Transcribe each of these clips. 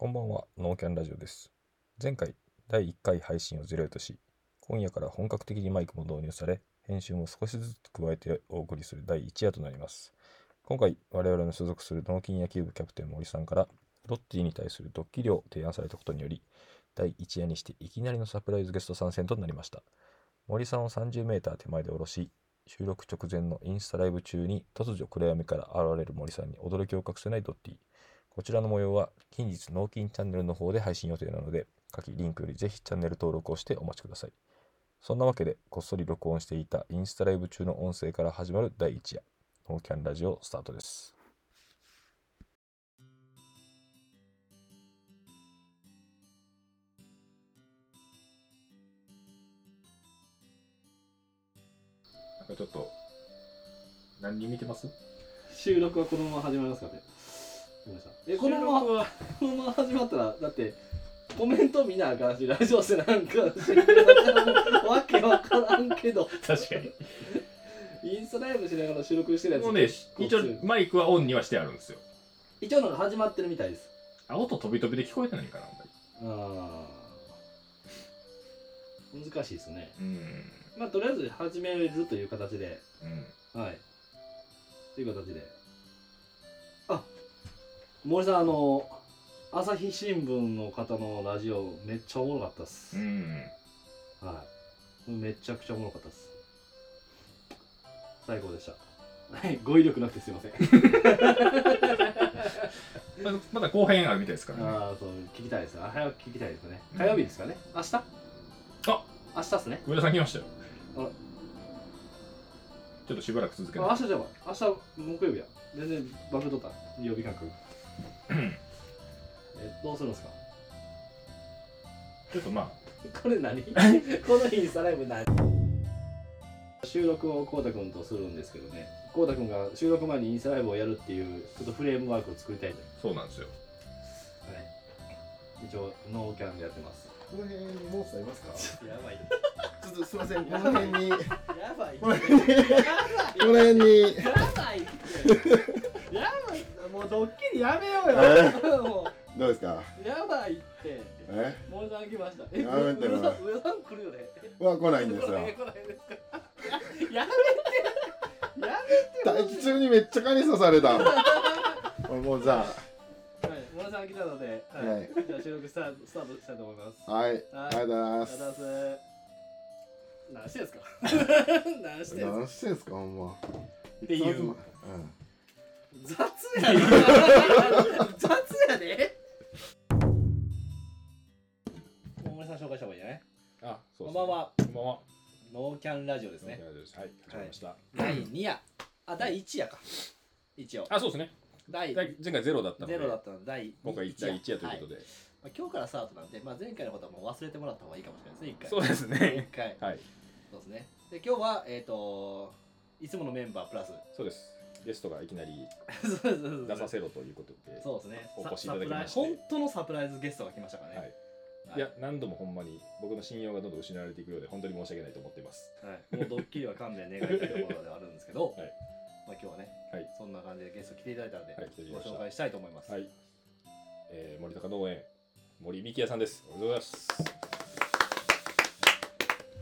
こんばんは、ノーキャンラジオです。前回、第1回配信をゼロとし、今夜から本格的にマイクも導入され、編集も少しずつ加えてお送りする第1夜となります。今回、我々の所属する脳筋野球部キャプテン森さんから、ロッティに対するドッキリを提案されたことにより、第1夜にしていきなりのサプライズゲスト参戦となりました。森さんを30メーター手前で下ろし、収録直前のインスタライブ中に突如暗闇から現れる森さんに驚きを隠せないドッティ。こちらの模様は近日脳筋チャンネルの方で配信予定なので、下記リンクよりぜひチャンネル登録をしてお待ちください。そんなわけで、こっそり録音していたインスタライブ中の音声から始まる第1夜、ノーキャンラジオスタートです。なんかちょっと、何見てます？収録はこのまま始まりますからね。ごめんなさいえ、このまま、はこのまま始まったら、だって、コメント見なあかんし、ラジオせなあかんし、わけわからんけど、確かに。インスタライブしながら収録してるやつ。もうね、一応マイクはオンにはしてあるんですよ。一応のが始まってるみたいです。あ、音飛び飛びで聞こえてないかな、あんまり。あー難しいですね。うん。まあ、とりあえず始めるという形で、うん。はい。という形で。あ、森さん、あの、朝日新聞の方のラジオ、めっちゃおもろかったっす。うん。はい。めちゃくちゃおもろかったです。最高でした。はい、語彙力なくてすいません。ま だまだ後編あるみたいですからね。ああ、そう、聞きたいです。あ早く聞きたいですね。うん火曜日ですかね。明日？あ明日っすね。上田さん来ましたよ。あらちょっとしばらく続けあて。明日じゃあ、明日木曜日や。全然番組取った。曜日感覚。え、どうするんですか？ちょっとまこれ何？このインスタライブ何？収録をこうたくんとするんですけどね。こうたくんが収録前にインスタライブをやるっていうちょっとフレームワークを作りたいそうなんですよ。はい、一応ノーキャンでやってます。この辺にモンスターいますか？やばいちょっとすいません、この辺に、こやばいこの辺に、やばいやばい。もうドッキリやめようよ。もどう。ですかうやばいって。え？森さん来ました。え？やめてよ。上田さんさん来るよねは来ないんですよ。来ない。ですか？やめてや大気中にめっちゃ蚊に刺された。俺もうじゃめてはい森さん来たので、はい。はい。じゃあ収録スタートスタートしたいと思います。あ、はい、ありがとうございまありがとうございす。ます。何してんすか？何してんすか何してんすか、ほんま。ていううん。雑やね雑やで。森さん紹介した方がいいねあ、そうこんばんは。こんばんは。ノーキャンラジオですね。ね。はい、始まりました。第2夜。あ第1夜か。一応。あ、そうですね。第第前回ゼロだったので、ゼロだったので第今回第一夜ということで。はまあ、今日からスタートなんで、まあ、前回のことはもう忘れてもらった方がいいかもしれないですね一回。そうですね。一。回。はい、そうですね。で今日はえっ、といつものメンバープラス。そうです。ゲストがいきなり出させろということで。そうですねお越しいただきまして本当のサプライズゲストが来ましたからねはいいや、何度もほんまに僕の信用がどんどん失われていくようで、本当に申し訳ないと思っています。はい、もうドッキリは勘弁願いたいところではあるんですけど、はいまあ、今日はね、はいそんな感じでゲスト来ていただいたので、はいご紹介したいと思います。はい。えー、森高農園、森美希也さんです。おはようございます。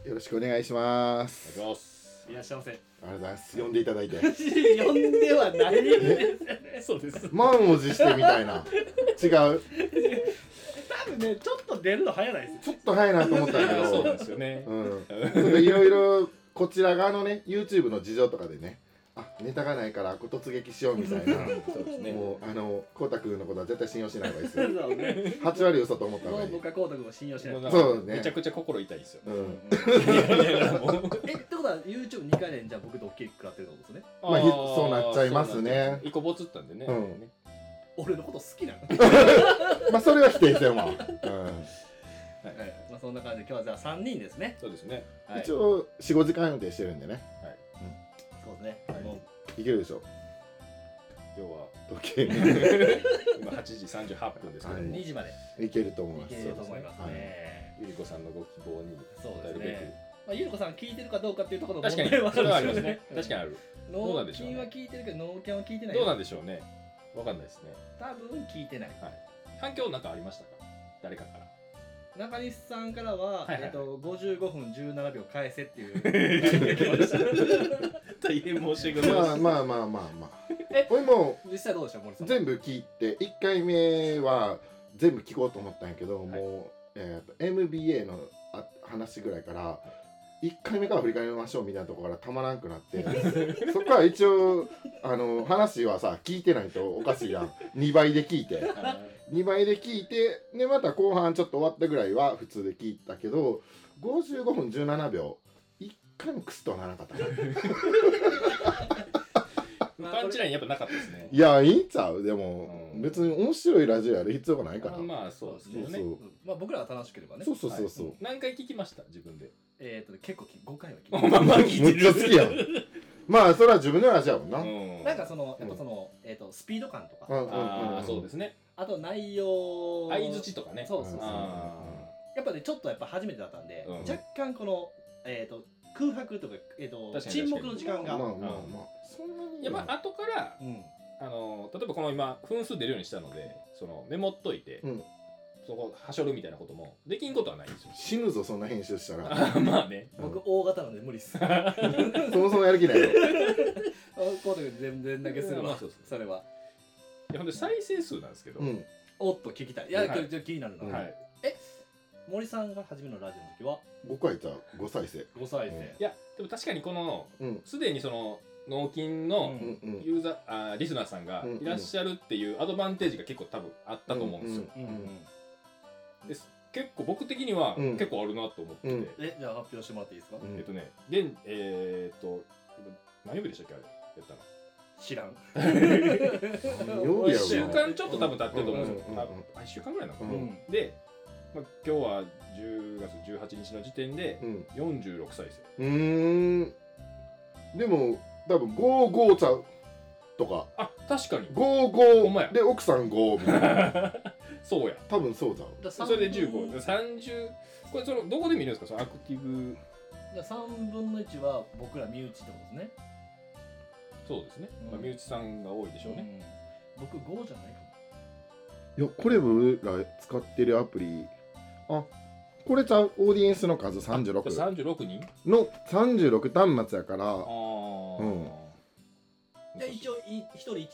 よろしくお願いします。お願いします。いらっしゃいませ。ありがとうございます。呼んでいただいて。呼んではないで。そうです。満を持してみたいな。違う。多分ね、ちょっと出るの早ないですちょっと早いなと思ったけそう。ですよね。うん。いろいろこちら側のね YouTube の事情とかでねあネタがないから悪突撃しようみたいなそうですね。もうあのこうたくんのことは絶対信用しない方がいいですそようね。8割嘘と思った方もうがいい僕はコウタ君を信用しない。もうそうねめちゃくちゃ心痛いですよ。ううんんいやいやいやもうえ、ってことは YouTube2 回連じゃあ僕ドッキリ食らってるってことですね？まあひそうなっちゃいますね一個ボツったんでね。うんね俺のこと好きなの？まあそれは否定せんわ、うはい。まあそんな感じで今日はじゃあ3人ですね。そうですね。はい。ん、一応45時間予定してるんでねそうですね。はい。もいけるでしょ。今日は時計に 今8時38分ですけどうも、2時まで。いけると思いいます。けると思いますね。ゆりこさんのご希望にそう応えるべですね。まあ、ゆりこさん聞いてるかどうかっていうところのく。確かに。問題はそれはありまするんね。で。す確かにある。どうなん脳でしょうね。筋は聞いてるけど脳キャンは聞いてない。どうなんでしょうね。わかんないですね。多分聞いてない。反響なんかありましたか？誰かから中西さんからは、はいはい。えっと55分17秒返せっていう。大変申し訳ございままあまあまあまあまあ。え俺も実際どうでした森さん。全部聞いて1回目は全部聞こうと思ったんやけど、はい。もう、えーと MBA のあ話ぐらいから1回目から振り返りましょうみたいなところからたまらんくなって。そこから一応あの話はさ聞いてないとおかしいやん。2倍で聞いて。す 2倍で聞いてでまた後半ちょっと終わったぐらいは普通で聞いたけど55分17秒1回もクスとはならなかった。なパンチラインやっぱなかったですね。いやいいんちゃう？でも、うん。別に面白いラジオやる必要がないから、まあそうですよね。そうそう。うんまあ僕らが楽しければね。そうそうそうそう、何回聞きました？自分で。えっ、とね結構き5回は聞いまてあまあ聞いむてる。っちゃ好きやん。まあそれは自分のラジオやもんな、うん。うんなんかそのやっぱその、えっ、とスピード感とか、うんうんああそうですねあと内容。相づちとかね。そうそうそう。あやっぱねちょっとやっぱ初めてだったんで、うん。若干このえっ、と空白とか、えー、と沈黙の時間が、まあまあまあ。そんなに。やまあ後からうん。あの例えばこの今分数出るようにしたのでそのメモっといて、うん。そこはしょるみたいなこともできんことはないんですよ。死ぬぞそんな編集したら。まあね。僕大型なので無理っす。そもそもやる気ないよコート君全然だけするわ。まあそれは。いやほんで再生数なんですけど、うん。おっと聞きたい。いや、はい。これちょっと気になるな、うんはい。森さんが初めのラジオの時は？5回じゃ5再生。5歳生、うん。いやでも確かにこのうん。すでにその納金うのうんうん。ユーザー、あーリスナーさんがうんいらっしゃるっていうアドバンテージが結構多分あったと思うんですよ、うんうん。です。結構僕的にはうん。結構あるなと思ってて、うん。えじゃあ発表してもらっていいですか、うん。えっとね現えー、っと何曜日でしたっけあれ？やったの？知らん。曜日やろ1週間ちょっと多分経ってると思うんですよ、うんうんうんああ1週間ぐらいなのかな、うん。で、まあ、今日は10月18日の時点でうん。46再生うーん。でも多分55ちゃうとか。あ確かに。ほんまや。55で奥さん5みたいなそうや。多分そうじゃん。それで三分1530これそのどこで見るんですか？そのアクティブ。じゃあ3分の1は僕ら身内ってことですねそうですね、うん。まあ、身内さんが多いでしょうね、うん。僕5じゃないかいやこれ俺ら使ってるアプリ。あこれちゃうオーディエンスの数36 36人の36端末やから。ああ、うん。もで一応い1人 1,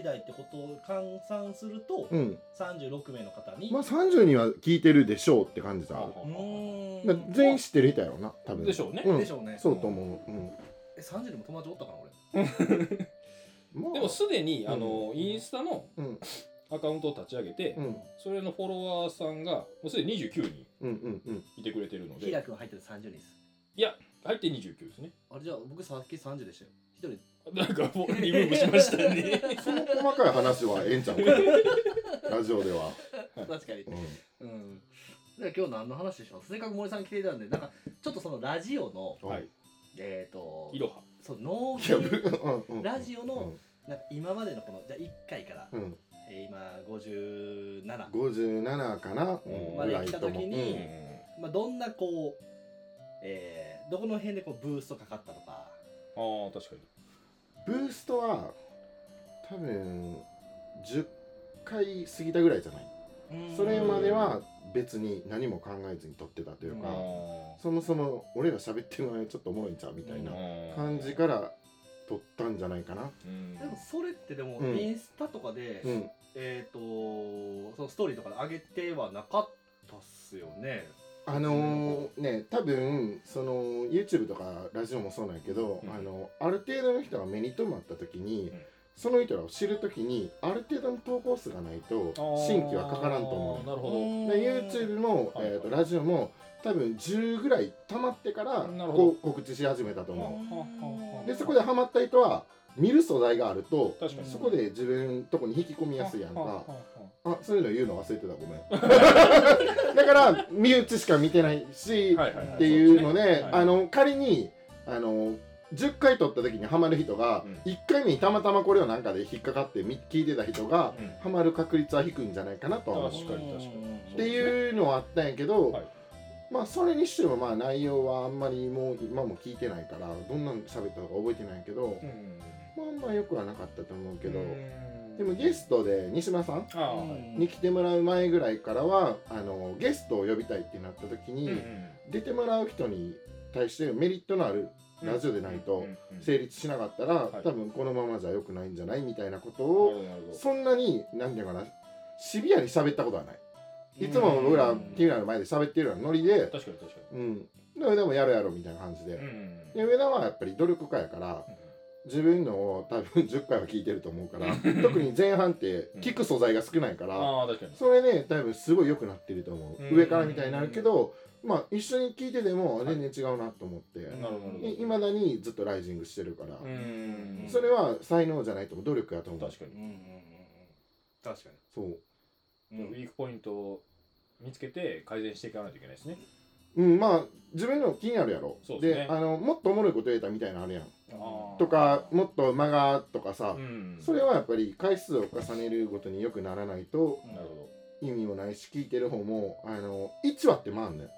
1台ってことを換算すると、うん。36名の方に、まあ30には聞いてるでしょうって感じだ全員知ってる人やろな多分。でしょうね、うん。でしょうね。そうと思う、うん。え30でも友達おったかな俺まあ、でもすでに、うん。あのインスタのうん。アカウントを立ち上げて、うん。それのフォロワーさんがもうすでに29人うんうんうん。いてくれてるので。ひらくん入ってる30人です。いや入って29ですね。あれじゃあ僕さっき30でしたよ。1人。なんかもうリムーブしましたね。その細かい話はええんちゃうか？ラジオでは、確かに。うん。うん。じゃあ今日何の話しますせっかく森さん来ていたんでなんかちょっとそのラジオのはい。えっ、ー、といろはそう農いやぶ業うんうん。ラジオのなんか今までのこのじゃあ1回から、うん、うん、えー今57、57かな、うん。まで来た時にうん。まあ、どんなこう、えー、どこの辺でこうブーストかかったとか。ああ確かに。ブーストは多分10回過ぎたぐらいじゃない？それまでは別に何も考えずに撮ってたというか、あそもそも俺ら喋ってるのにちょっとおもろいんちゃうみたいなー感じから撮ったんじゃないかな。うん。でもそれってでもうん。インスタとかで、うん、えっ、とそのストーリーとかで上げてはなかったっすよね。あのーね多分その YouTube とかラジオもそうなんやけど、うん。あのある程度の人が目に留まった時に、うんその人らを知る時にある程度の投稿数がないと新規はかからんと思う。なるほど。で YouTube も、はいえー、とラジオも多分10ぐらい溜まってから告知し始めたと思う。でそこでハマった人は見る素材があると確かに。そこで自分とこに引き込みやすいやんか。あそういうの言うの忘れてたごめん。だから身内しか見てないし、はいはいはい。っていうので、ね。はい。あの仮にあの10回撮った時にハマる人が、うん。1回目にたまたまこれをなんかで引っかかってみ聞いてた人が、うん。ハマる確率は低いんじゃないかなと。は思う確かに確かに。っていうのはあったんやけど、はい。まあそれにしてもまあ内容はあんまりもう今も聞いてないからどんなん喋ったのか覚えてないけど、うん。まああんま良くはなかったと思うけど、うん。でもゲストで西村さんに来てもらう前ぐらいからはあのゲストを呼びたいってなった時に、うん出てもらう人に対してメリットのあるラジオでないと成立しなかったら、はい。多分このままじゃ良くないんじゃないみたいなことをそんなに何て言うかなシビアに喋ったことはない。いつも僕らうん。ティーラの前で喋ってるようなノリで確かに確かうん。でもでもやろうやろうみたいな感じで。に、うんで上田はやっぱり努力家やから自分のを多分10回は聞いてると思うから 特に前半って聞く素材が少ないから、ああ確かに。それね多分すごい良くなってると思う、うん。上からみたいになるけどまあ一緒に聞いてても全然違うなと思って。いまだにずっとライジングしてるから、うんそれは才能じゃないと思う。努力やと思う。確かに。確かそう。にウィークポイントを見つけて改善していかないといけないですね。うんまあ自分の気になるやろ。ですね。あのもっとおもろいこと言えたみたいなのあるやん。とかもっと間がとかさ、うんそれはやっぱり回数を重ねるごとによくならないとなるほ意味もないし聞いてる方もあの1話って回んねど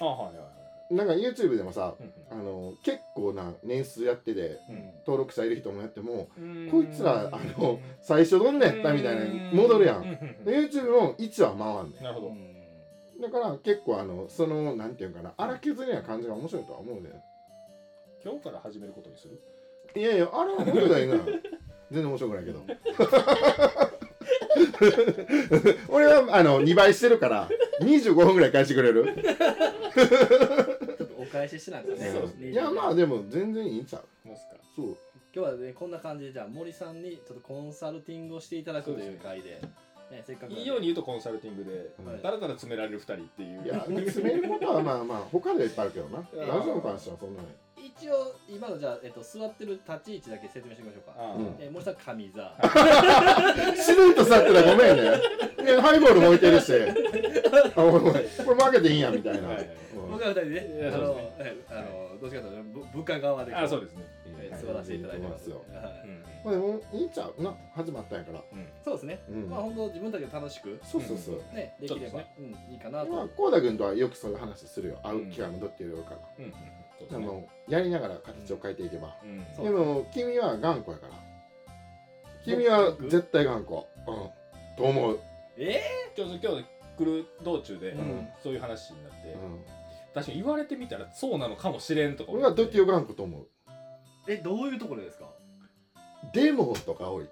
あはいはいはい。んなんか YouTube でもさうんあの結構な年数やっててうん登録者いる人もやってもうん。こいつらあの最初どんなやったみたいな戻るやん。ううで YouTube も1話回んねなるほど。だから結構あのそのなんていうかな荒削りな感じが面白いとは思うね今日から始めることにする？いやいやあれは面白いな。全然面白くないけど。俺はあの2倍してるから25分ぐらい返してくれる？ちょっとお返ししなくてね。そう。いやまあでも全然いいんちゃう。ますか。そう。今日はねこんな感じでじゃあ森さんにちょっとコンサルティングをしていただくという回でねせっかくいいように言うとコンサルティングでうんだらだら詰められる2人っていう。いや詰めることはまあまあ他ではいっぱいあるけどな。うんラジオに関してはそんなね一応今のじゃあ、えっと、座ってる立ち位置だけ説明してみましょうか。あうん。え森さん上座。死ぬとさってたらごめんね。ハイボールも置いてるし。あごめんごめんこれ負けていいんやみたいな、はいはいうん。僕は二人でねあのそうですね。えあのどっちかというとぶ部下側でこあそうですね。え座らせていただいてます。いいと思いはい。まあでもいいんちゃう？な始まったんやから。そうですね、うん。まあ本当自分たちが楽しくそうそうそう、ねできれば。そううん、いいかなと、まあこうたくんとはよくそういう話するよ。会う機会もどってるから、うんうんそうでですねもやりながら形を変えていけば、でも君は頑固やから。君は絶対頑固。うん。と思う、え今日今日来る道中でうん。そういう話になって。うん、確かに言われてみたらそうなのかもしれんとか俺はどっちを頑固と思う。ー、えどういうところですか？でもとか多い。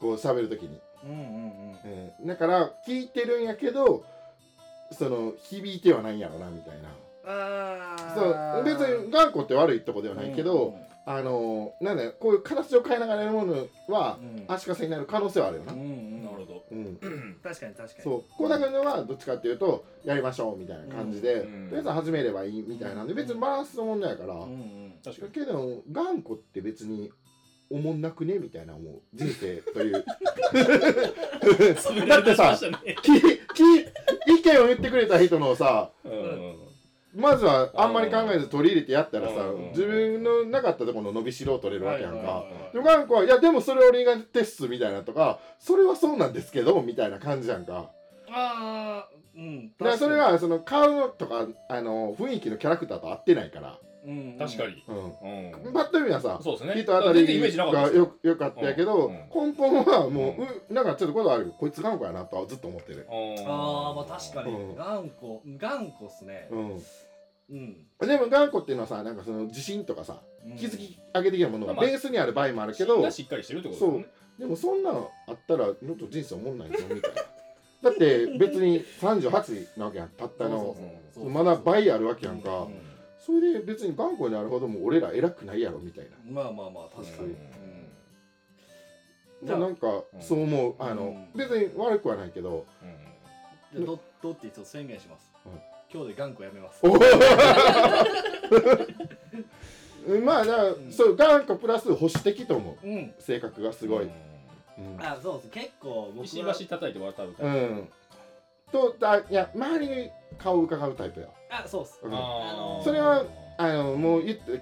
こう喋るときに、うんうんうん。うん、だから聞いてるんやけどその響いてはないんやろなみたいな。ああそう別に頑固って悪いとこではないけど、あのなんだよこういう形を変えながらやるものはうん。足かせになる可能性はあるよな、うんうん。なるほど。うん、確かに確かに。そう。こうだけのはどっちかっていうとやりましょうみたいな感じで、うん。とりあえず始めればいいみたいなんで別にバランスの問題やから、うんうん。確かに。だけど頑固って別におもんなくねみたいな思う人生という。だってさきき意見を言ってくれた人のさうんうんまずはあんまり考えず取り入れてやったらさうん自分のなかったところの伸びしろを取れるわけやんか。はいはいはいでも頑固はいやでもそれ俺がテストみたいなとかそれはそうなんですけどみたいな感じやんか。ああうん。だからそれはその顔とかあの雰囲気のキャラクターと合ってないから。うん確かに。うん。うん。パッと見はさそうですね。人当たりがよ。よよかったやけど、うん。根本はもう、うなんかちょっとことあるこいつ頑固やなとはずっと思ってる、ああまあ確かに。うん。頑固頑固っすね。うん、うん。でも頑固っていうのはさなんかその自信とかさうん。気づき上げ的なものがまあベースにある場合もあるけど、芯がしっかりしてるってことですよね。でもそんなのあったらもっと人生おもんないぞみたいな。だって別に38なわけやんたったの。まだ倍あるわけやんか、うそれで別に頑固になるほども俺ら偉くないやろみたいな、んまあまあまあ確かに。う。ん。うんじゃあまあなんかうん。そう思う。あの、うん。別に悪くはないけど。じゃあどどって一つ宣言します。うん今日で頑固やめます。まあだから、ん。そう頑固プラス保守的と思う。うん。性格がすごい、うん。あそうです。結構僕石は橋叩いて渡るタうイプん、とだいや周りに顔を伺うタイプや、あそうっす。うん。あー。それはあのもう言って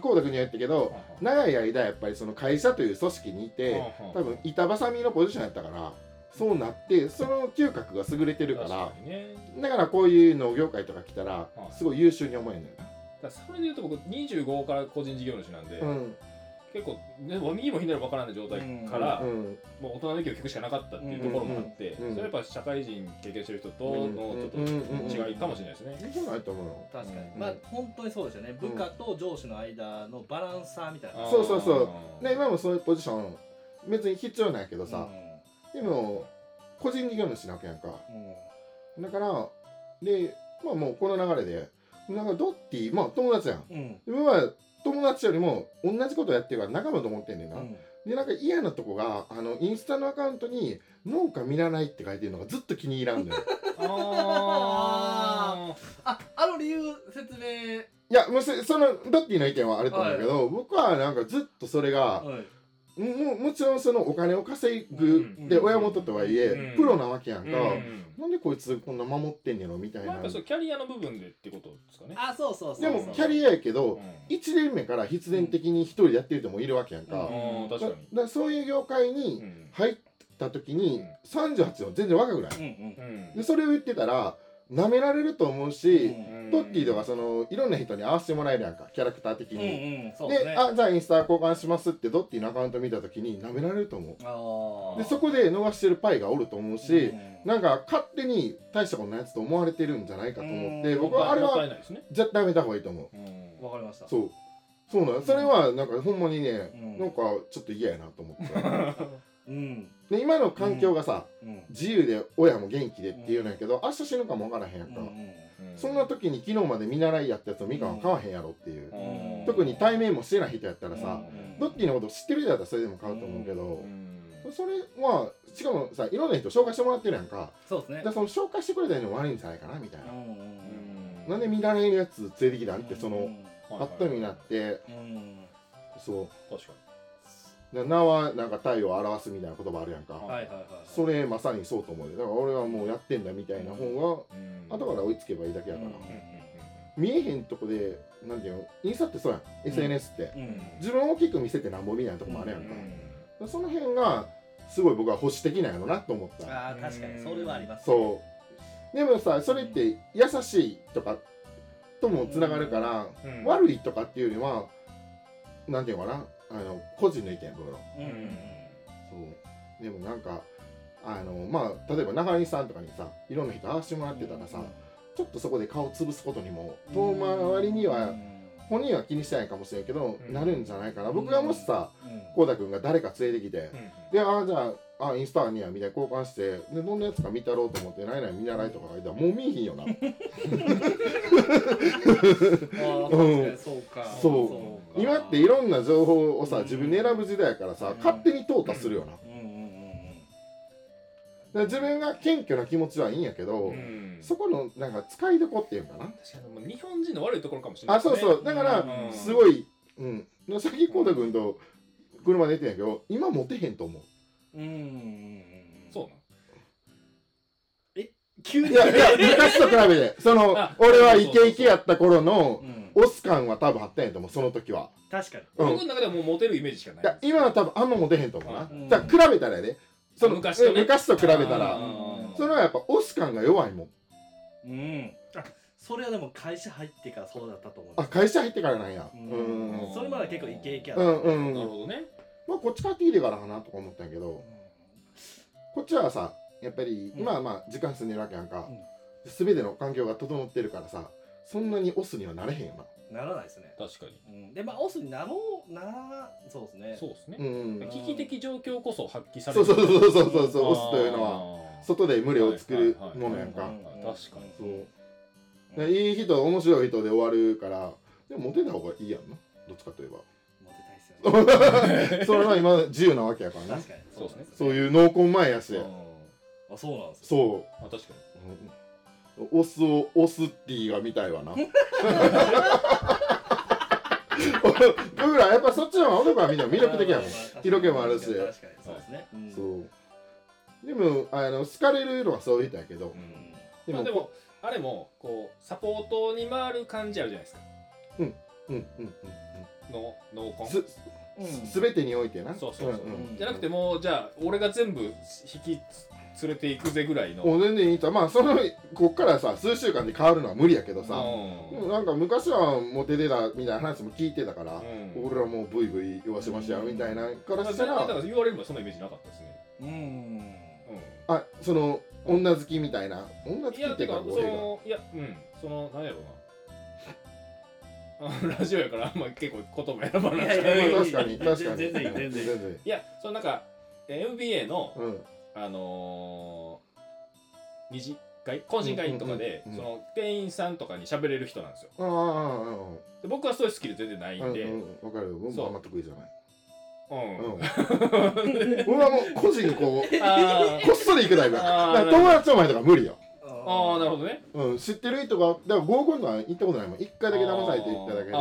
こうたくんには言ったけど長い間やっぱりその会社という組織にいて多分板挟みのポジションやったからそうなってその嗅覚が優れてるから確かにね。だからこういう農業界とか来たらはい。すごい優秀に思えるんだよ。だからそれで言うと僕25から個人事業主なんで、な、うん、結構、ね、右も左も分からない状態から、うん。もう大人の意見を聞くしかなかったっていうところもあって、うん。うん。それはやっぱ社会人経験してる人とのうん。ちょっと違いかもしれないですね。いいないと思うよ確かに、うん。まあ本当にそうですよね。部下と上司の間のバランサーみたいな。そうそうそう。あー。で今もそういうポジション別に必要ないけどさ、でも個人事業主なわけやんか。うん。だからでまあもうこの流れでなんかドッティまあ友達やん。うん。友達よりも同じことやってるから仲間と思ってんねんな、うん。でなんか嫌なとこがあのインスタのアカウントに「農家見らない」って書いてるのがずっと気に入らんのよ。あああの理由説明。いやもうそそのドッティの意見はあると思うけど、僕はなんかずっとそれが、はいももちろんそのお金を稼ぐうん。で親元とはいえ、うん。プロなわけやんーか、うん。なんでこいつこんな守ってんねやろみたいな、キャリアの部分でってことですかね。あそうそうそうでもキャリアやけど、1年目から必然的に一人でやってる人もいるわけやんか、うかだに。だからそういう業界にうん。入った時に38の全然若くない。うんうん。うん。でそれを言ってたら舐められると思うし、うん。トッティとかそのいろんな人に合わせてもらえるやんかキャラクター的うんに、うんそうでですね。あじゃあインスタ交換しますってドッティのアカウント見た時に舐められると思う。でそこで逃してるパイがおると思うし、うんなんか勝手に大したことないやつと思われてるんじゃないかと思ってうん。僕はあれはいないですね。絶対やめた方がいいと思う。うん。わかりました。そう。そうなのそれはなんかほんまにね、うん。なんかちょっと嫌やなと思って。うんで今の環境がさ、うん。自由で親も元気でっていうのやけど明日死ぬかも分からへんやんか、そんな時に昨日まで見習いやったやつをみかんは買わへんやろっていう、うん。特に対面もしてない人やったらさ、うん。ドッティのこと知ってる人やったらそれでも買うと思うけどう、ん。それはしかもさいろんな人紹介してもらってるやんか。そうですね。だその紹介してくれた人も悪いんじゃないかなみたいな、うなんで見習いのやつ連れてきたんってその、うん。パッと見になって。うん。そう。確かで名はなんか体を表すみたいな言葉あるやんか、はいはいはいそれまさにそうと思うよ。だから俺はもうやってんだみたいな方に。が後から追いつけばいいだけやから、見えへんとこでなんていうのインスタってそうやん、SNS って。うん。自分を大きく見せてなんぼみたいなとこもあるやんか、その辺がすごい僕は保守的なんやろなと思った。ああ確かにそれはありますそう。でもさそれって優しいとかともつながるから、悪いとかっていうよりはなんていうのかなあの個人の意見僕の。うんうんそう。でもなんかあのまあ例えば中西さんとかにさいろんな人会わせてもらってたらさ、ちょっとそこで顔潰すことにも遠回りには本人は気にしてないかもしれんけど、うん。なるんじゃないかな。僕がもしさうん。こうたくんが誰か連れてきて、でああじゃああインスタにはみたいな交換してでどんなやつか見たろうと思ってないない見習いとか書いたらもう見えへんよな。あそうか。そう。か今っていろんな情報をさ自分で選ぶ時代やからさ、うん。勝手に淘汰するよな、自分が謙虚な気持ちはいいんやけど、そこのなんか使いどこっていうのかな。確かに日本人の悪いところかもしれないあそうそう。だからうんすごいうん。でさっきこうたくんと車で出てんやけど今モテへんと思う。うんうんうんうん。そう急に。いやいや昔と比べて。そのあ俺はイケイケやった頃のうん。オス感は多分あったんやと思うその時は。確かに。なうん。僕の中ではもうモテるイメージしかない。いや今は多分あんまモテへんと思うな、うん。じゃあ比べたらやで。その昔とね。昔と比べたら。うん。それはやっぱオス感が弱いもん。うん。あそれはでも会社入ってからそうだったと思いあ会社入ってからなんや。ううん。んそれまで結構イケイケやうった。んうん。なるほどね。まあこっち帰ってきてからかなとか思ったんやけど。こっちはさやっぱりうん。今はまあ時間住んでるわけやんか、全ての環境が整ってるからさそんなにオスにはなれへんよな。ならないですね。確かに。うん。でまあオスになろうなそうですね。そうですね。うん。危機的状況こそ発揮される。そうそうそうそうそうそうオスというのは。は外で群れを作るものやんか。うん。うん確かに。そう。でいい人面白い人で終わるからでもモテた方がいいやんな。どっちかといえば。モテたいっすよね。それは今自由なわけやからね。確かに。そうですね。そういう濃厚前やし。うんあそうなんですよそあ確かう、うん、オスをオスティが見たいわな。僕らやっぱそっちの方が男はみんな魅力的やもん。色気もあるし。確かにそうですね。う。ん。そうでもあの好かれるのはそういう人やけど。にでもまあでもあれもこうサポートに回る感じあるじゃないですか。うん。うんうんの濃うん。厚すうん。すべてにおいてな。そうそうそう。うんうん。じゃなくてもうじゃあ俺が全部引き連れて行くぜぐらいの。もう全然いいと。まあそのこっからさ数週間で変わるのは無理やけどさ、うん。でもなんか昔はモテてたみたいな話も聞いてたから、うん。俺らもうブイブイ言わせましたよみたいなからだしたら、から言われればそんなイメージなかったですね。うん。あその女好きみたいな女好きっていうかいやてかそ俺が。のいやうん。そのなんやろうな。あ ラジオやからあんま結構言葉選ばない確かに確かに。全然いい全然いい。全然いやそのなんかえー MBA のうんあのー二次会？懇親会とかで、うんうんうんその店員さんとかに喋れる人なんですよ。あああああで僕はそういうスキル全然ないんんで、うん。わかる。よ僕そう。もあんま得意じゃない。うん。うん。俺はもう個人にこう こっそり行くタイプだから。友達の前とか無理よ。あーなるほどね。うん。知ってる人がだから合コンとか行ったことないもん。一回だけ騙されて行っただけで。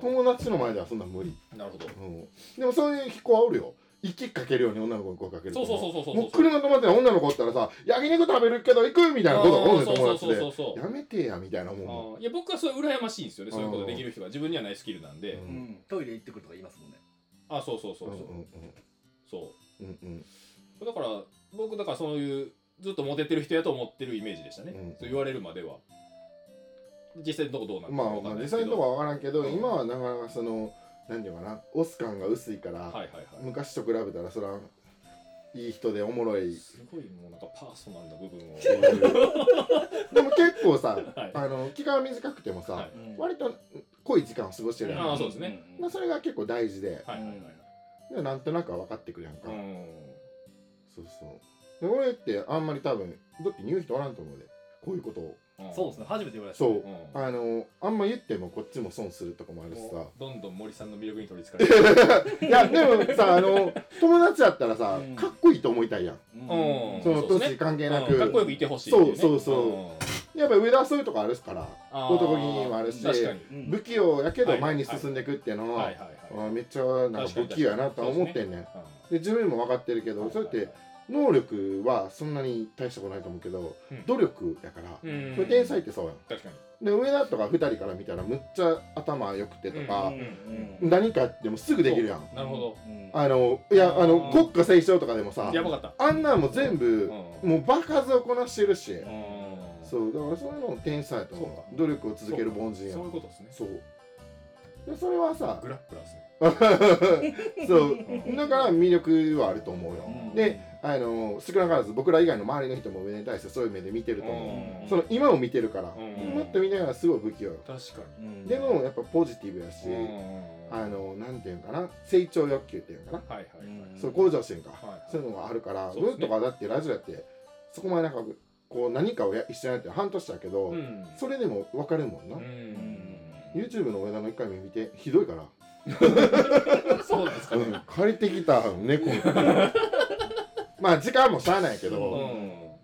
友達の前ではそんなん無理。なるほど。うん。でもそういう子はおるよ息かけるように女の子に声かけるそうそうそうそうそう。もう車の友達で女の子おったらさ焼肉食べるけど行くみたいなことがおるねんあー友達そうそうそうそうでやめてやみたいなもんいや僕はそれ羨ましいんですよねそういうこと。できる人が自分にはないスキルなんで、うん。うん。トイレ行ってくるとか言いますもんね。あそうそうそう。そう、うんうん。そう。んうん。うだから僕だからそういうずっとモテてる人やと思ってるイメージでしたね、うんそう言われるまでは。実際のとこどうなうんんかまあまあ実わかんないですけど。際のとこは分からんけどうん今はなかなかそのなんていうかなオス感が薄いからはいはいはい。昔と比べたらそらいい人でおもろい。すごいもうなんかパーソナルな部分を。でも結構さはい。あの期間短くてもさ、はい。割と濃い時間を過ごしてるやん、あーそうですね。まあ、それが結構大事で。はいはいはいでなんとなくは分かってくるやんか、うん。そうそう。で俺ってあんまり多分だって言う人おらんと思うで。こういうことを。うんそうですね。初めて言われた。そう、うん。あのあんま言ってもこっちも損するとこもあるしさ。どんどん森さんの魅力に取りつかれて。いやでもさあの友達やったらさ、うん。かっこいいと思いたいやん。うん。そのそうですね。年関係なく、うん。かっこよくいてほしいね。そうそうそう。やっぱ上田はそういうとこあるから男気もあるしうん。不器用やけどはい前に進んでいくっていうのは、はいはいめっちゃなんか不器用やなとは思ってんねん。でうん。自分も分かってるけど、はいそれって能力はそんなに大したことないと思うけど、うん。努力やから、うん。これ天才ってそうやん。確かに。で上田とか2人から見たらむっちゃ頭良くてとか、うん何かやってもすぐできるやん。なるほど。うんあのいやあのうん国家斉唱とかでもさやばかった。あんなんも全部、うん。もう場数をこなしてるし、うん。そうだからそういうのも天才やと思そう努力を続ける凡人や。そういうことですね。そう。でそれはさグラップラーですね。そう。だから魅力はあると思うよ、うん。であの少なからず僕ら以外の周りの人も上に対してそういう目で見てると思う、うん。その今を見てるから、うん。もっと見ながらすごい不器用よ、確かうんでもやっぱポジティブやし、にあのなんていうんかな？成長欲求っていうのかな、はいはいはい。うんそう向上心か、はいそういうのがあるから、そうですね。僕とかだってラジオやってそこまでなんかこう何かをや一緒にやって半年だけど、うん。それでも分かるもんな、うん。YouTube の上田の1回目見てひどいから、そうなんですかね。うん。借りてきた猫 まあ時間もしゃあないけうど、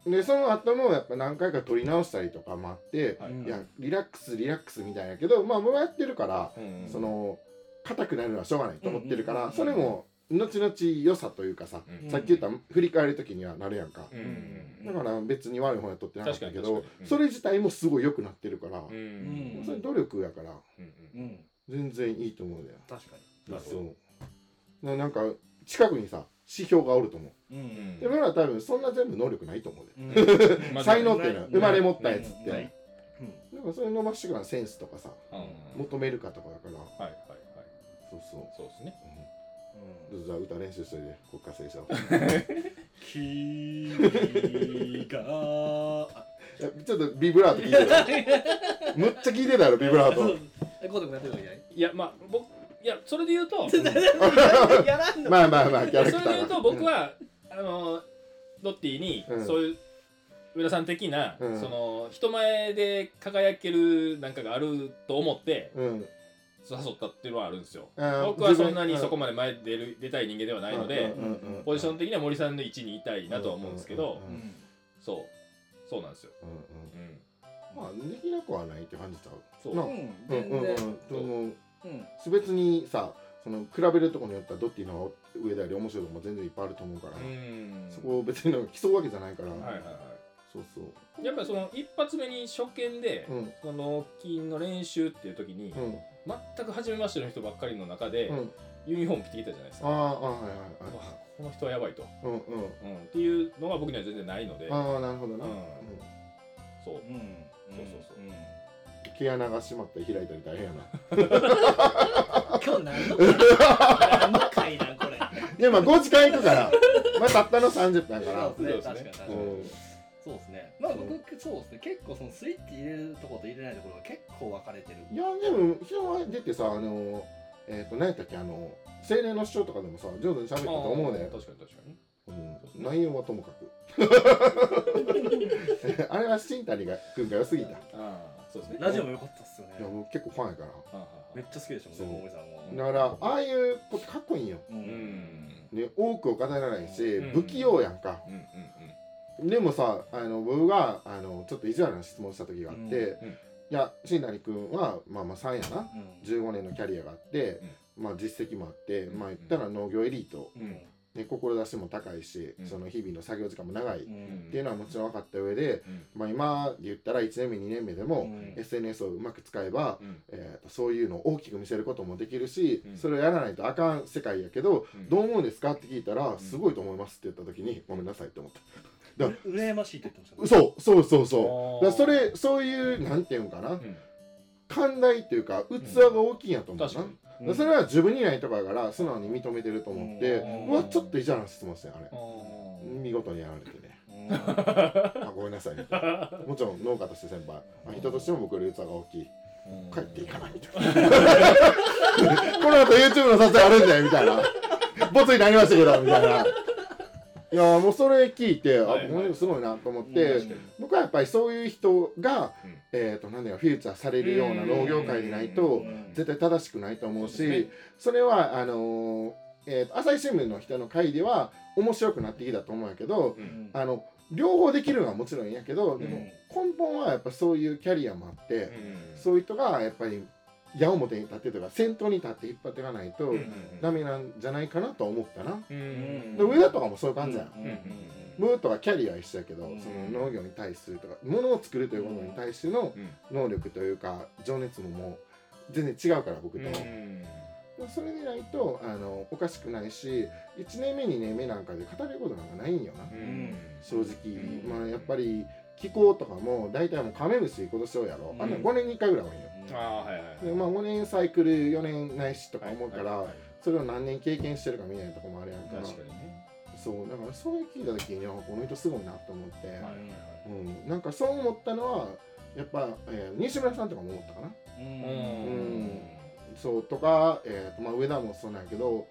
ん。でその後もやっぱ何回か撮り直したりとかもあって、はい。うんいやリラックスリラックスみたいやけどまあもうやってるから、うんその硬くなるのはしょうがないと思ってるから、うんそれも後々良さというかさ、うんさっき言った振り返る時にはなるやんか、うんだから別に悪い方やとってなかったけどうん。それ自体もすごい良くなってるから、うん。それ努力やから全然いいと思うだよ確かなるほど。そうななんか近くにさ指標がおると思う。にうん。でも俺ら多分そんな全部能力ないと思うで、うん。まあ才能っていうのは生まれ持ったやつって、ない。だからそれ伸ばしてくるセンスとかさうん。求めるかとかだから。はいはいはい。そうそう、そうですね。うん、じゃあ歌練習しといて国家斉唱 君が。ちょっとビブラート聞いてたむっちゃ聞いてたやろビブラート。いやまあ僕いやそれで言うと やらんの まあまあまあキャラクターそれで言うと僕はあのドッティにうん。そういう上田さん的なうん。その人前で輝けるなんかがあると思ってうん。誘ったっていうのはあるんですよ。僕はそんなにそこままで前に出る出たい人間ではないのでポジション的には森さんの位置にいたいなとは思うんですけどうんうんそう。そうなんですよ。うんうん。うん。まあできなくはないって感じちゃう。そう。な。うんうん全うんうん。然。と思ううん。別にさその比べるところによったらドッティの上であり面白いとこも全然いっぱいあると思うから、うん。そこを別になん。か競うわけじゃないから、はいはいはいそうそうやっぱりその一発目に初見でうん。その筋の練習っていう時にうん。全く初めましての人ばっかりの中でうん。ユニフォーム着てきたじゃないですかあああはいはいこの人はやばいと、うん。うん。うん、っていうのが僕には全然ないのでああなるほどな、うん。うん。そううん。そうそうそううん。毛穴が閉まって開いたり大変やな。今日何の何の回なんこれ。いやまあ5時間行くから。まあたったの30分やから。そうですね確かに確かに。うん。そうですね。まあ僕そうですね。結構そのスイッチ入れるとこと入れないところが結構分かれてる。いやでも人は出てさあのえっ、と何やったっけあの青年の主張とかでもさ上手に喋ったと思うね。確かに確かに。うん、内容はともかく。あれは新谷が君が良すぎた。あそうですね。ラジオも良かったっすよね。やもう結構ファンやから。めっちゃ好きでしたそう。だからああいうことかっこいいんよ、ううん。んね、多くを語らないし、うん。不器用やんか。うんうんでもさあの僕があのちょっと意地悪な質問した時があって、うんうん。いや新谷君はまあまあ3やな。うん。15年のキャリアがあって、まあ実績もあって、まあ言ったら農業エリート、うんね、志も高いし、うん。その日々の作業時間も長い、っうん。ていうのはもちろん分かった上で、まあ、今で言ったら1年目2年目でも、うん。SNS をうまく使えば、うん。えーとそういうのを大きく見せることもできるし、うん。それをやらないとあかん世界やけど、うん。どう思うんですかって聞いたら、すごいと思いますって言った時にごめんなさいって思った。だう羨ましいって言ってましたね。そうそうそうそう。だそれそういうなんていうんかな、うん。寛大っていうか器が大きいんやと思うな。確かにだからそれは自分にないとこやから素直に認めてると思って、うん。うわちょっと意地悪な質問してんあれ。見事にやられてね。うん。あごめんなさいねもちろん農家として先輩。あ人としても僕より器が大きい。帰っていいかなみたいな。この後 YouTube の撮影あるんだよみたいな。ボツになりましたけどみたいないやもうそれ聞いて、はいはい。すごいなと思っうんて、僕はやっぱりそういう人が、うん。えっ、と何だよフューチャーされるような農業界にないとうん。絶対正しくないと思うしそれはあのーえーと朝日新聞の人の会では面白くなってきたと思うんやけど、うん。あの両方できるのはもちろんいいんやけど、でもうん。根本はやっぱそういうキャリアもあって、うん。そういう人がやっぱり矢面に立ってとか先頭に立って引っ張っていかないと、うん。ダメなんじゃないかなと思ったな。うんで上田とかもそういう感じやん。うんうんムーとかキャリアは一緒やけど、うん。その農業に対するとか物を作るということに対してのうん。能力というか情熱ももう全然違うから僕と、うん。それでないとあのおかしくないし1年目2年目なんかで語ることなんかないんよな、うん。正直、うん。まあやっぱり気候とかも大体もうカメムシ今年をやろう、あんなうん。5年に1回ぐらい多いんよああはいはいでまあ5年サイクル4年ないしとか思うから、はいはいはい。それを何年経験してるか見ないとこもあるやんか。確かにね。そうだからそういう聞いた時にあこの人すごいなと思って、はいはいうん、なんかそう思ったのはやっぱ、えー西村さんとかも思ったかな。うん。ん。そうとか、えーとまあ、上田もそうなんやけど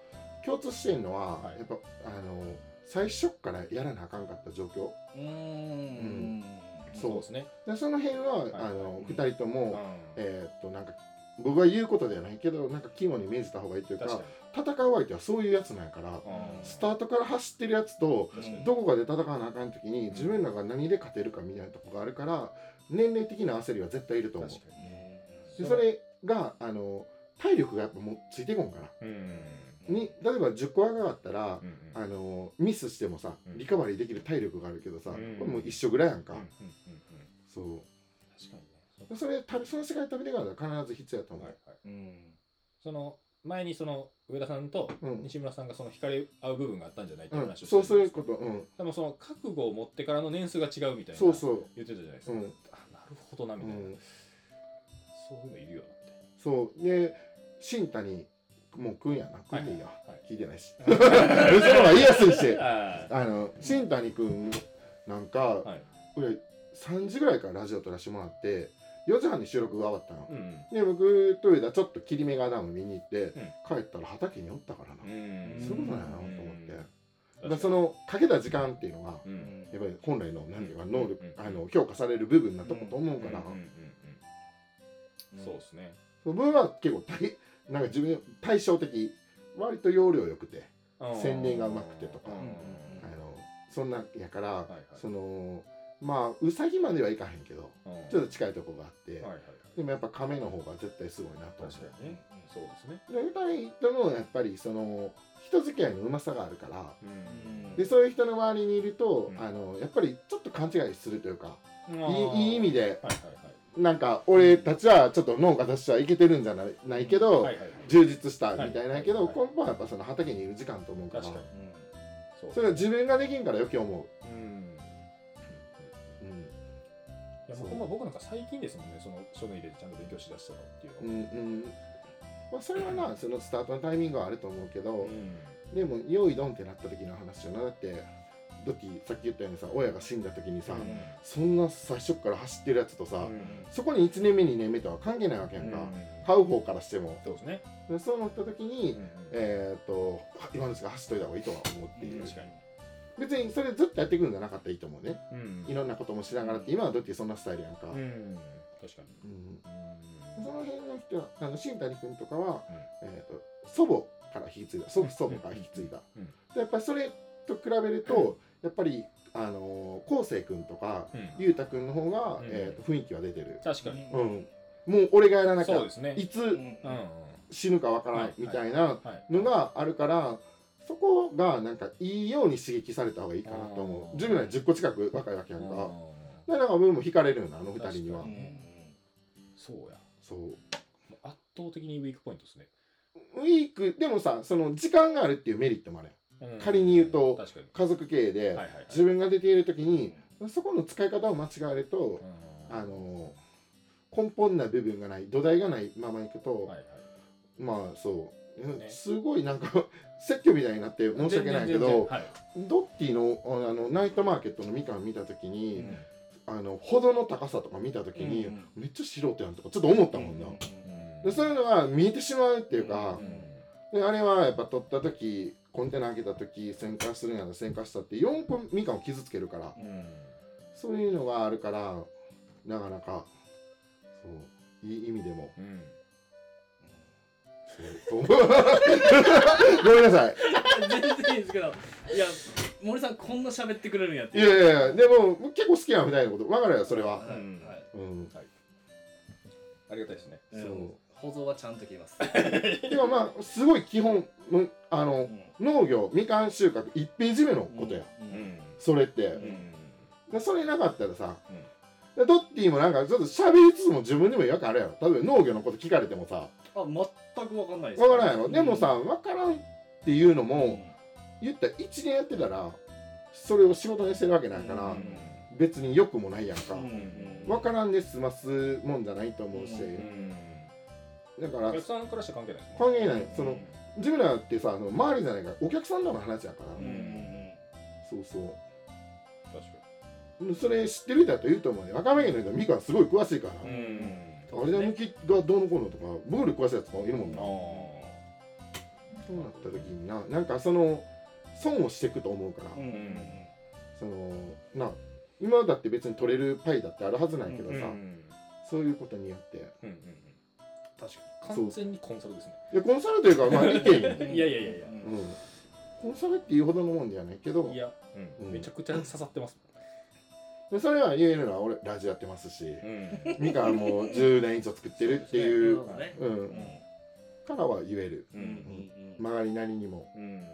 共通してるのは、はい。やっぱあの最初っからやらなあかんかった状況。うんそうですね。でその辺は、い。あのうん2人とも、うえーっとなんか僕が言うことではないけどなんか肝に銘じた方がいいというんか戦う相手はそういうやつなんやからにスタートから走ってるやつとどこかで戦わなあかん時に自分らが何で勝てるかみたいなとこがあるから年齢的な焦りは絶対いると思うでそれがあの体力がやっぱもうついていこんからにうんに例えば10個上がったらうんうん。あのミスしてもさうん。リカバリーできる体力があるけどさ、うん。これもう一緒ぐらいやんか、うんうんうん。うんそう。確かにね。それ食べその世界食べてから必ず必要やと思う、はいはい。うん。その前にその上田さんとうん。西村さんがその惹かれ合う部分があったんじゃないってうん。話をしてそうそういうとこと。うん。でもその覚悟を持ってからの年数が違うみたいなそうそう。言ってたじゃないですか、うん。あなるほどなみたいな、うん。そういうのいるよなみたいそう。で新谷もう食うんやな。食っていいや、はい。聞いてないし。その方が言いやすいし。な ああの新谷君なんか、あはい。俺3時ぐらいからラジオ撮らせてもらって4時半に収録が終わったの、うんで僕と上田ちょっと切り目がダム見に行って、ん。帰ったら畑におったからな、うん。そういうことなんやなと思って、だそのかけた時間っていうのがうん。やっぱり本来の何ていうかうん能力、うん。あの評価される部分なとこと思うから、そうですね。僕は結構対なんか自分対照的割と要領よくて洗練がうまくてとか。あのそんなやから、そのまあうさぎまではいかへんけどうん。ちょっと近いとこがあって、でもやっぱ亀の方が絶対すごいなと思確かにね。そうですね。で二人ともやっぱりその人付き合いのうまさがあるからうん。でそういう人の周りにいると、うん。あのやっぱりちょっと勘違いするというか、あいー。いいい意味でなんか俺たちはちょっと農家としてはいけてるんじゃないないけど、充実したみたいなけど、はい根本はやっぱその畑にいる時間と思うから。そうそれは自分ができんから余計思う、うん。うんいやもうほんま僕なんか最近ですもんねその書類でちゃんと勉強しだしたのっていううんのはうん。まあ、それはなそのスタートのタイミングはあると思うけど、うん。でも用意ドンってなった時の話よな。だってドッキーさっき言ったようにさ親が死んだ時にさ、うん。そんな最初から走ってるやつとさ、うん。そこに1年目2年目とは関係ないわけやんか、うん。買う方からしても。そうですね。でそう思った時に、うんえーっと今のうちから走っといた方がいいとは思っている、確かに。別にそれずっとやっていくんじゃなかったらいいと思うね。うん。いろんなこともしながらって今はドッキーそんなスタイルやんか、うん。確かに。うん。うんその辺の人はあの新谷君とかは、うん。えー、と祖母から引き継いだ。祖父祖母から引き継いだ、うん。でやっぱりそれと比べると、やっぱりあのー、昴生君とかうん。裕太君の方が、うん。えー、と雰囲気は出てる、確かに。うん。もう俺がやらなきゃそうですね。いつうんうん死ぬかわからなはいいみたいなはいのがあるから、そこがなんかいいように刺激された方がいいかなと思う。自分ら10個近く若いわけやんか。うん。だからなんか僕も惹かれるよなあの二人に。はそうや。そう。もう圧倒的にウィークポイントですね。ウィークでもさその時間があるっていうメリットもあるやん仮に言うと家族経営で自分が出ている時にそこの使い方を間違えるとうん。あの根本な部分がない土台がないままいくと、まあそう、すごいなんか 説教みたいになって申し訳ないけどはい。ドッティのあのナイトマーケットのみかん見た時に、うん。あの歩道の高さとか見た時に、うんめっちゃ素人やんとかちょっと思ったもんな、でそういうのが見えてしまうっていうか、であれはやっぱ取った時コンテナ開けた時旋回するんやら旋回したって4個みかんを傷つけるから。うん。そういうのがあるからなかなかそういい意味でも。うん。そう。ごめんなさい。全然いいですけどいや森さんこんな喋ってくれるんやっていやいやいやでも結構好きやんみたいなこと分かるよそれは。はいはい。うんありがたいですね。うん保存はちゃんと切ります。でもまあすごい基本むあのうん。農業みかん収穫1ページ目のことや、うん。それって、うん。でそれなかったらさ、でドッティもなんかちょっと喋りつつも自分でも違和感あるやろ。例えば農業のこと聞かれてもさ。あ全く分かんないです。分からんやろ、でもさ分からんっていうのも、言ったら1年やってたらそれを仕事にしてるわけないから、うん。別に良くもないやんか、うん分からんで済ますもんじゃないと思うし、うんだからお客さんからして関係ない関係ない。その自分らってさあの周りじゃないからお客さんとの話やから、うんうん。そうそう。確かそれ知ってる人だと言うと思うね。若めの人はみかんすごい詳しいから、にあれだ抜きがどうのこうのとか僕より詳しいやつとかいるもんな、あそうなった時にななんかその損をしていくと思うから、うんうんそのな今だって別に取れるパイだってあるはずないけどさ、そういうことによって。うんうん確か完全にコンサルですね。いやコンサルというかまあ 意見。いやいやいやいや。うん、コンサルっていうほどのもんじゃないけど。いや。うん。めちゃくちゃ刺さってます。でそれは言えるのは俺ラジオやってますし。うん。みかんも10年以上作ってるっていう。そうですね。うん。うんからは言える。ううん。ん。周りなりにも。うん。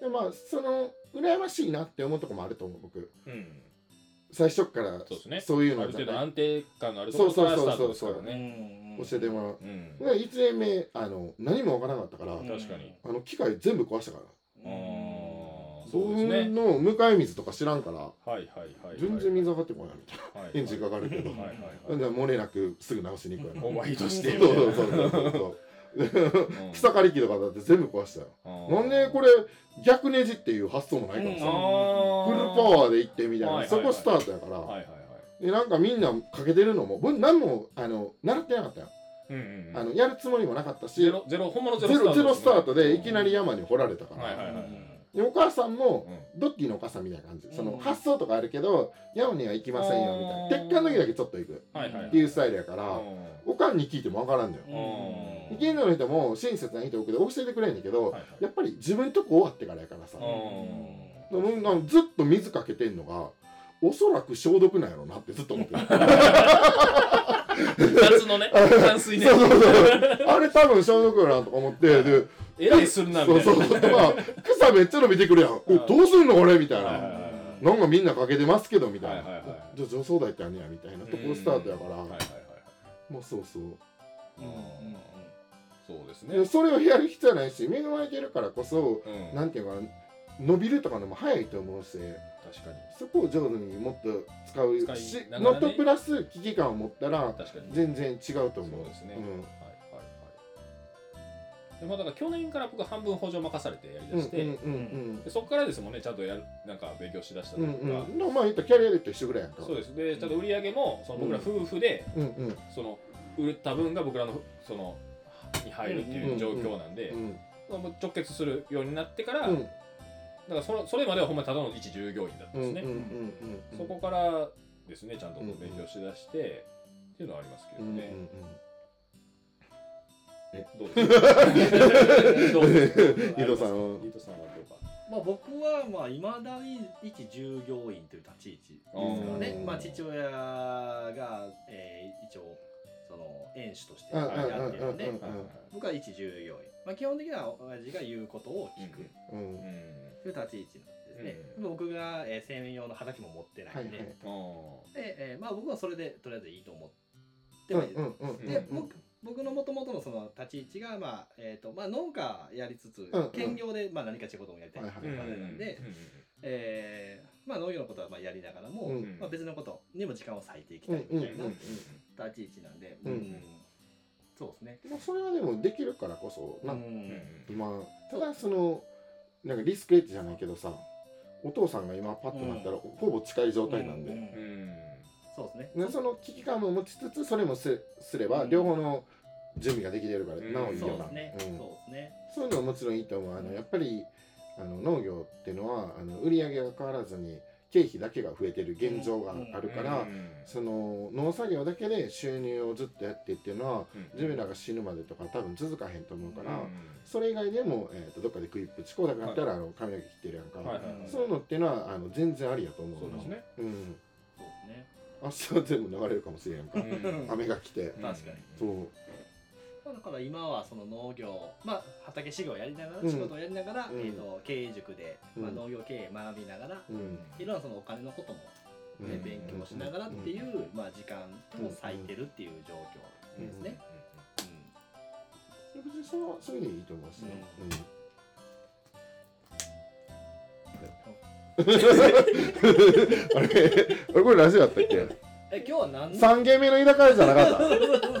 でまあその羨ましいなって思うとこもあると思う僕。うん最初からそうですね。そういうのある程度安定感のあるところからスタートですからうねん。教えてもらう。うん。で1年目あの何もわからなかったから、うん。確かに。あの機械全部壊したから。あーそうそうですねの迎え水とか知らんからはいはいはい全然水上がってこないみたいな。はいエンジンかかるけど。はいはいはい。なんで漏れなくすぐ直しに行くやろオーバーヒートして。そうそうそうそうそう。うん草刈り機とかだって全部壊したよ。なんでこれ逆ネジっていう発想もないからさ、うん。あーフルパワーで行ってみたいな、そこスタートやから、でなんかみんなかけてるのも僕何もあの習ってなかったよ、あのやるつもりもなかったし。ゼロゼロ本物ゼゼロロゼロスタートでいきなり山に掘られたから、はいはいはいでお母さんもうん。ドッキーのお母さんみたいな感じ、そのうん発想とかあるけど山には行きませんよみたいな。鉄管の時だけちょっと行く。っていうスタイルやから、うん。おかんに聞いても分からんのよ、うん。近所の人も親切な人多くで教えてくれんだけど、やっぱり自分とこ終わってからやからさ、ずっと水かけてんのがおそらく消毒なんやろうなってずっと思ってる。ん夏のね 淡水ね。そうそうそう。あれ多分消毒やなとか思ってでえらいするなみそうそう。そうまあ草めっちゃ伸びてくるやん。えどうすんのこれ？みたいな、はいはいはい。なんかみんなかけてますけどみたいな、はいはいはい。じゃあ女装台ってあんねやみたいなところスタートやから、はいはいはいもうそうそう。うんうんそうですでねそれをやる必要はないし恵まれてるからこそ、うん。なんていうかな伸びるとかのも早いと思うし確かに。そこを上手にもっと使う使いしながらね。のとプラス危機感を持ったら確かに。全然違うと思う。そうですね、うんでもだから去年から僕半分補助任されてやりうんだして、そこからですもんねちゃんとやるなんか勉強しだしたとうんいうか、うんうん。まあ言ったらキャリアでと一緒ぐらいやんか。そうです。でちゃんと売り上げもその僕ら夫婦で、うんうん。その売った分が僕らのそのに入るっていう状況なんで、直結するようになってから、うん。だからそのそれまではほんまにただの一従業員だったんですね、そこからですねちゃんと勉強しだして、っていうのはありますけどうんうんうですか？どうですか？井戸さん。は井戸さんはどうか。まあ僕はまあいまだに一従業員という立ち位置ですからね。うん。まあ父親が、えー一応その園主としてやってるんで僕は一従業員、まあ、基本的には親父が言うことを聞く。という立ち位置なんですね、う僕が、えー、専用の畑も持ってないんで、はいはいでえーまあ、僕はそれでとりあえずいいと思ってうんはいる、で、うん僕僕のもともとのその立ち位置が、まあえーとまあ、農家やりつつ、うんうん。兼業で、まあ、何か仕事もやりたい。っていううん感じなんで、えーまあ、農業のことはまあやりながらも、うん。まあ、別のことにも時間を割いていきたいみたいなうん立ち位置なんで、うんそうですね。まあそれはでもできるからこそなうん今ただそのなんかリスクエッジじゃないけどさお父さんが今パッとなったらほぼ近い状態なんで、ううんんそうですね。でその危機感も持ちつつそれもすすればうん。両方の準備ができてるからうん。なおいいよな、そうですね。うん。そうですね。そういうのはもちろんいいと思う。あのやっぱりあの農業っていうのはあの売り上げが変わらずに経費だけが増えてる現状があるから、その農作業だけで収入をずっとやってっていうのは自分らが死ぬまでとか多分続かへんと思うから、それ以外でも、えー、とどっかで食いっぷちこうだかったら、あの髪の毛切ってるやんか、はいはいはい。そういうのっていうのはあの全然ありやと思うそうですね。うん。そうですね。明日は全部流れるかもしれんか、うん。雨が来て、確かに。そう。まあだから今はその農業、まあ、畑修行をやりながら、うん。仕事をやりながら、うん。えー、と経営塾で、まあ、うん。農業経営学びながら、うん。いろんなそのお金のことも、ねうん。勉強しながらっていう、まあ、時間を割いてるっていう状況ですね。別にそれはそういうのいいと思いますね、うんあれこれラジオやったっけ？え今日は何の？3軒目の居酒屋じゃなかっ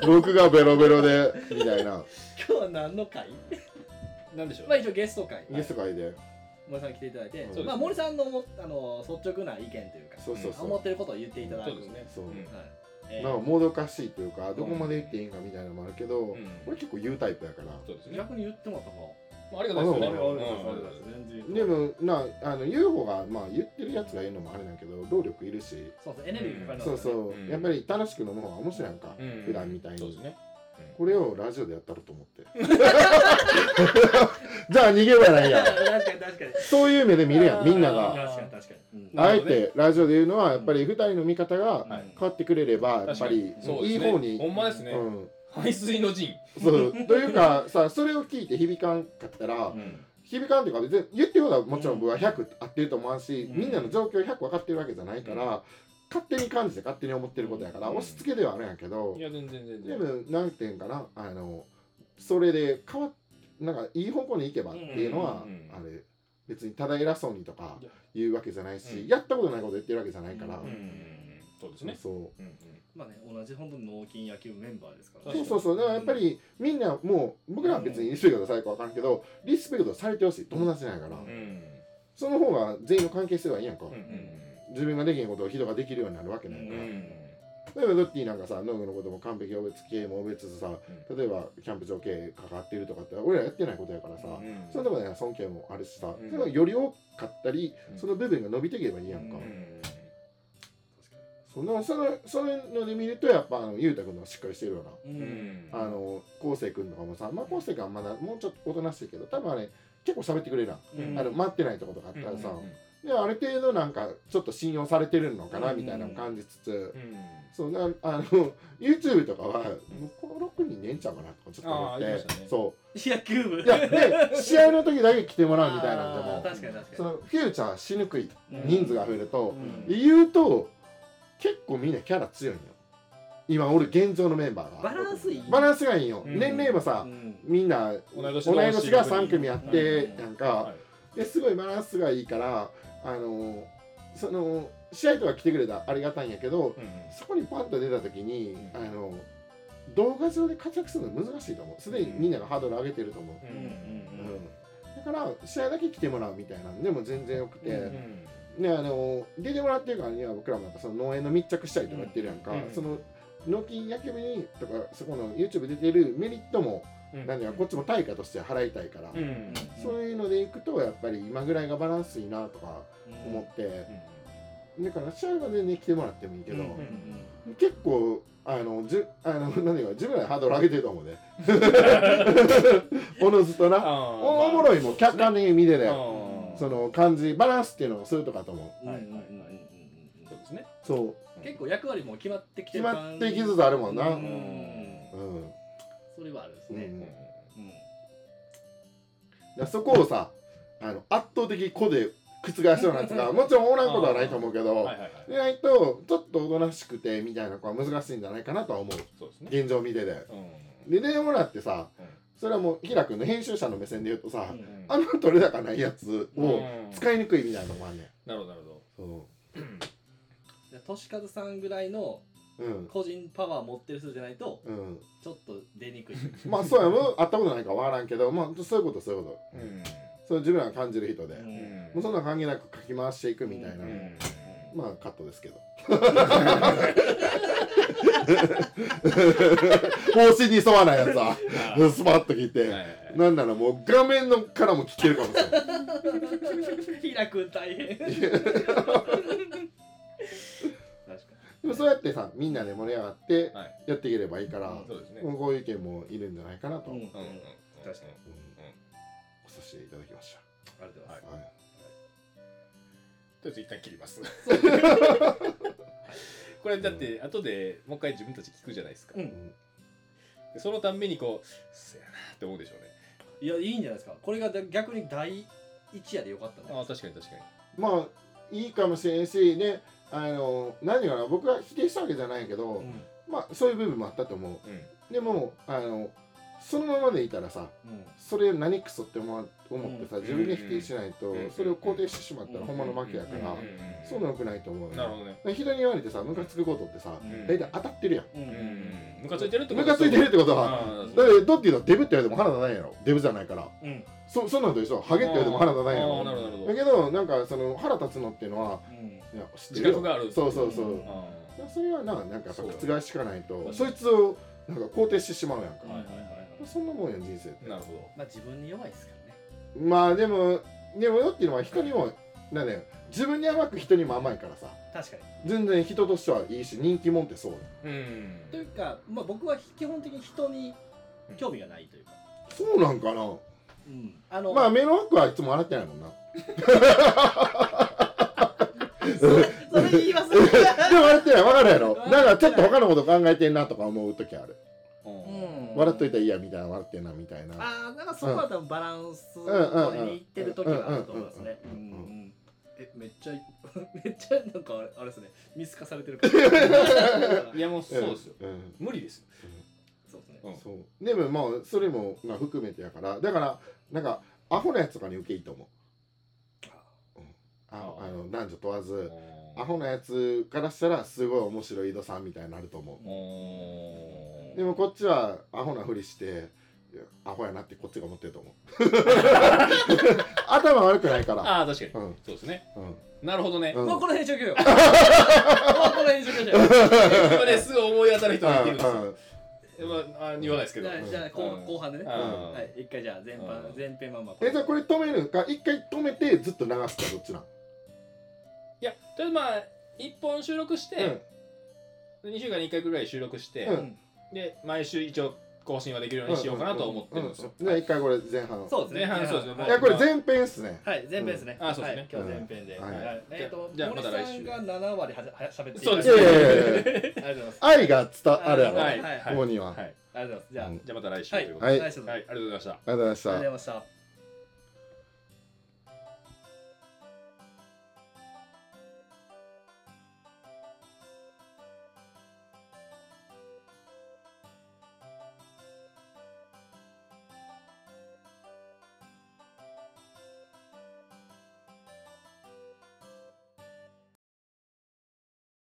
た？僕がベロベロでみたいな。今日は何の会？なんでしょう？まあ一応ゲスト会。ゲスト会で。森さん来ていただいて、そうまあ、森さんのもあの率直な意見というかそうそうそう、思ってることを言っていただく。そうですね。そう、うんはい。えー。なんかもどかしいというかどこまで言っていいんかみたいなのもあるけど、うん。俺結構言うタイプやから。そうですね。逆に言ってもらった方まあありがたいですでもなあの言う方がまあ言ってるやつが言うのもあれだけど労力いるし。そうそうエネルギーそうそう、うん。やっぱり楽しく飲む方が面白いやんか、うん。普段みたいに。そうですね。これをラジオでやったらと思って。じゃあ逃げ場ないやん。確かに確かに。そういう目で見るやんみんな確がかに確かに、うん。あえてラジオで言うのはやっぱり二人の見方がはい。変わってくれればやっぱりいい方に。ほんまですね。うん排水の陣。そう。というかさそれを聞いて響かんかったら、うん。響かんっていうか別に言ってることはもちろん僕は100合ってると思うし、うん。みんなの状況100分かってるわけじゃないから、勝手に感じて勝手に思ってることやから、うん。押し付けではあるんやけど、いや全然全で然もなんていうんかなあのそれで変わっなんかいい方向に行けばっていうのは、あれ別にただ偉そうにとか言うわけじゃないし、うん。やったことないこと言ってるわけじゃないから、そうですね。そう。うんうんまあね同じ本当に農金野球メンバーですからそうそうそう。だからやっぱりみんなもう僕らは別にリスペクトされるか分からんけどリスペクトされてほしい友達なんやから、うん。その方が全員の関係性はいいやんか、うん。うん自分ができへんことを人ができるようになるわけないから、うん。例えばドッティなんかさ農業のことも完璧お別経営もお別つさ例えばキャンプ場経営関わってるとかって俺らやってないことやからさ、うん。そのとこでは尊敬もあるしさ、うん。それがより多かったり、うん。その部分が伸びていけばいいやんか、うんそのそのそういうので見るとやっぱあのゆうたくんのしっかりしてるような、うん。うん。あの昴生君とかもさまあ昴生君はまだもうちょっとおとなしいけど多分あれ結構喋ってくれるやん、うん。あの待ってないとことかあったらさ、うんである程度なんかちょっと信用されてるのかなうん。みたいなのを感じつつ、うん。そうなあの YouTube とかは、もうこの6人ねえんちゃうかなとかちょっと思って、あー言いましたね。そ野球部。ういやで試合の時だけ来てもらうみたいなんでもあー確かに確かに。そのフューチャーしにくいうん。人数が増えると、うん。言うと結構みんなキャラ強いんよ。今俺現状のメンバーが。バランスいい。バランスがいいんよ、うん。年齢もさ、うん。みんな同い年が3組組あって、うんなん。か、はい。ですごいバランスがいいからあのその試合とか来てくれたらありがたいんやけどうん。そこにパンと出た時に、うん。あの動画上で活躍するの難しいと思う。すでにみんながハードル上げてると思う、うんうんだから試合だけ来てもらうみたいなんでも全然よくて、うんねあの出てもらってるからには僕らもその農園の密着したいとか言ってるやんか、うん。その農機野球部にとかそこの YouTube 出てるメリットも、うん。なんだよこっちも対価として払いたいから、うん。そういうのでいくとやっぱり今ぐらいがバランスいいなとか思って、だから試合は全然来てもらってもいいけど、うん。結構あのじゅあの 何が自分らでハードル上げてると思うね。おのずとな。あおおもろいもん。客観的に見てて、あその感じバランスっていうのをするとかと思う。うんはいはいはいそうですねそう。結構役割も決まってきて決るまってきつつあるもんな。ううん。ん、それはあるですね。うん。らそこをさあの圧倒的個で覆すようなやつが もちろんおらんことはないと思うけどはいはいはい意外とちょっとおとなしくてみたいな子は難しいんじゃないかなとは思う。そうですね。現状見てて。うん。で出てもらってさうんそれはもう平君の編集者の目線で言うとさ、うんあんま取れ高ないやつをうん。使いにくいみたいなのもあんねん。なるほどなるほそで俊和さんぐらいの個人パワー持ってる人じゃないとうん。ちょっと出にくい。まあそうやもう会ったことないからわからんけどまあそういうことそういうこどうん。とそう自分らが感じる人で、うん。もうそんな関係なく書き回していくみたいな、うん。まあカットですけど 方針に沿わないやつはあスパッと切って、はいはいはい。なんならもう画面のからも聞けるかもしれない平君大変。確 かでもそうやってさみんなで盛り上がってはい。やっていければいいから、そうですね。こういう意見もいるんじゃないかなと、うんうんうん。確かに。うん。させていただきましありがとうございます。た、はい。とりあえず一旦切ります これだって後でもう一回自分たち聞くじゃないですか。うん。でそのたんびにこうそやなって思うでしょうね。いやいいんじゃないですか。これが逆に第一夜でよかったね。ああ確かに確かに。まあいいかもしれんしねあの何かな僕は否定したわけじゃないけど、うん。まあそういう部分もあったと思う。うん。でもあのそのままでいたらさうん。それ何クソって思ってさ、うん。自分で否定しないと、うん。それを肯定してしまったら、うん。ほんまの負けやから、うん。そういうのよくないと思うよ。なるほどね。人に言われてさムカつくことってさ、うん。大体当たってるやん。うん。うん。ムカついてるってこと？ムカついてるってことはだってどっていうのはデブって言われても腹立たないやろ。デブじゃないから。うん。そそんなんと一緒。ハゲって言われても腹立たないやあろだけどなんかその腹立つのっていうのはうん。いや知って自るよ覚があるそうそうそう、それはななんかやっぱそう。覆しかないとうんそいつをなんか肯定してしまうやんか、ーはいはいはいそんなもんやん人生って。なるほど。まあ自分に弱いですからね。まあでもでもよっていうのは人にもなんだよ。自分に甘く人にも甘いからさ。確かに。全然人としてはいいし人気者ってそうようん。というか、まあ、僕は基本的に人に興味がないというか、そうなんかな。うん、あの、まあ目の奥はいつも洗ってないもんな。それそれ言います でも笑ってない。分かるやろ。なんかちょっと他のこと考えてんなとか思う時ある。うん笑っといたらいいやみたいな笑ってんなみたいな。ああなんかそこは多分バランスうんうんうん取りにいってる時があると思いますね。ううん。うんうん。んうん。えめっちゃ めっちゃなんかあれですね。見透かされてるから いやもうそうですよ。うん。無理ですよ。そうですね。うん。そう。でもまあそれもまあ含めてやから。だからなんかアホなやつとかに受けいいと思う。あああの男女問わずアあホなやつからしたらすごい面白い井戸さんみたいになると思うでもこっちはアホなふりしてアホやなってこっちが思ってると思う。頭悪くないから。ああ確かに。うん。そうですね。うん。なるほどね。うん。もうこの辺にしとけよ。もうこの辺にしとけよ今ねすぐ思い当たる人がいてるんですよ。うんまああ言わないですけど。じゃあじゃあ後うん。後半でね。うん。はい一回じゃあ前半うん。前編まんまえじゃあこれ止めるんか一回止めてずっと流すかどっちなん？いやとりあえずまあ1本収録して、うん。2週間に1回ぐらい収録して、うんで毎週一応更新はできるようにしようかなと思ってるんですよ。じゃあ一回これ前半。そうですね。前半そうですね。はいいやこれ前編っすね。はい前編ですね、うん。あそうですね。はい、今日前編で、えっ、とじゃまた来週。さんが7割はじはや喋っていそうですありがとうございます。愛が伝わるやろ、はい。はい。ここには、はい。ありがとうございます。じゃじゃあまた来週はいということで。はい。来週のはいありがとうございました。ありがとうございました。ありがとうございました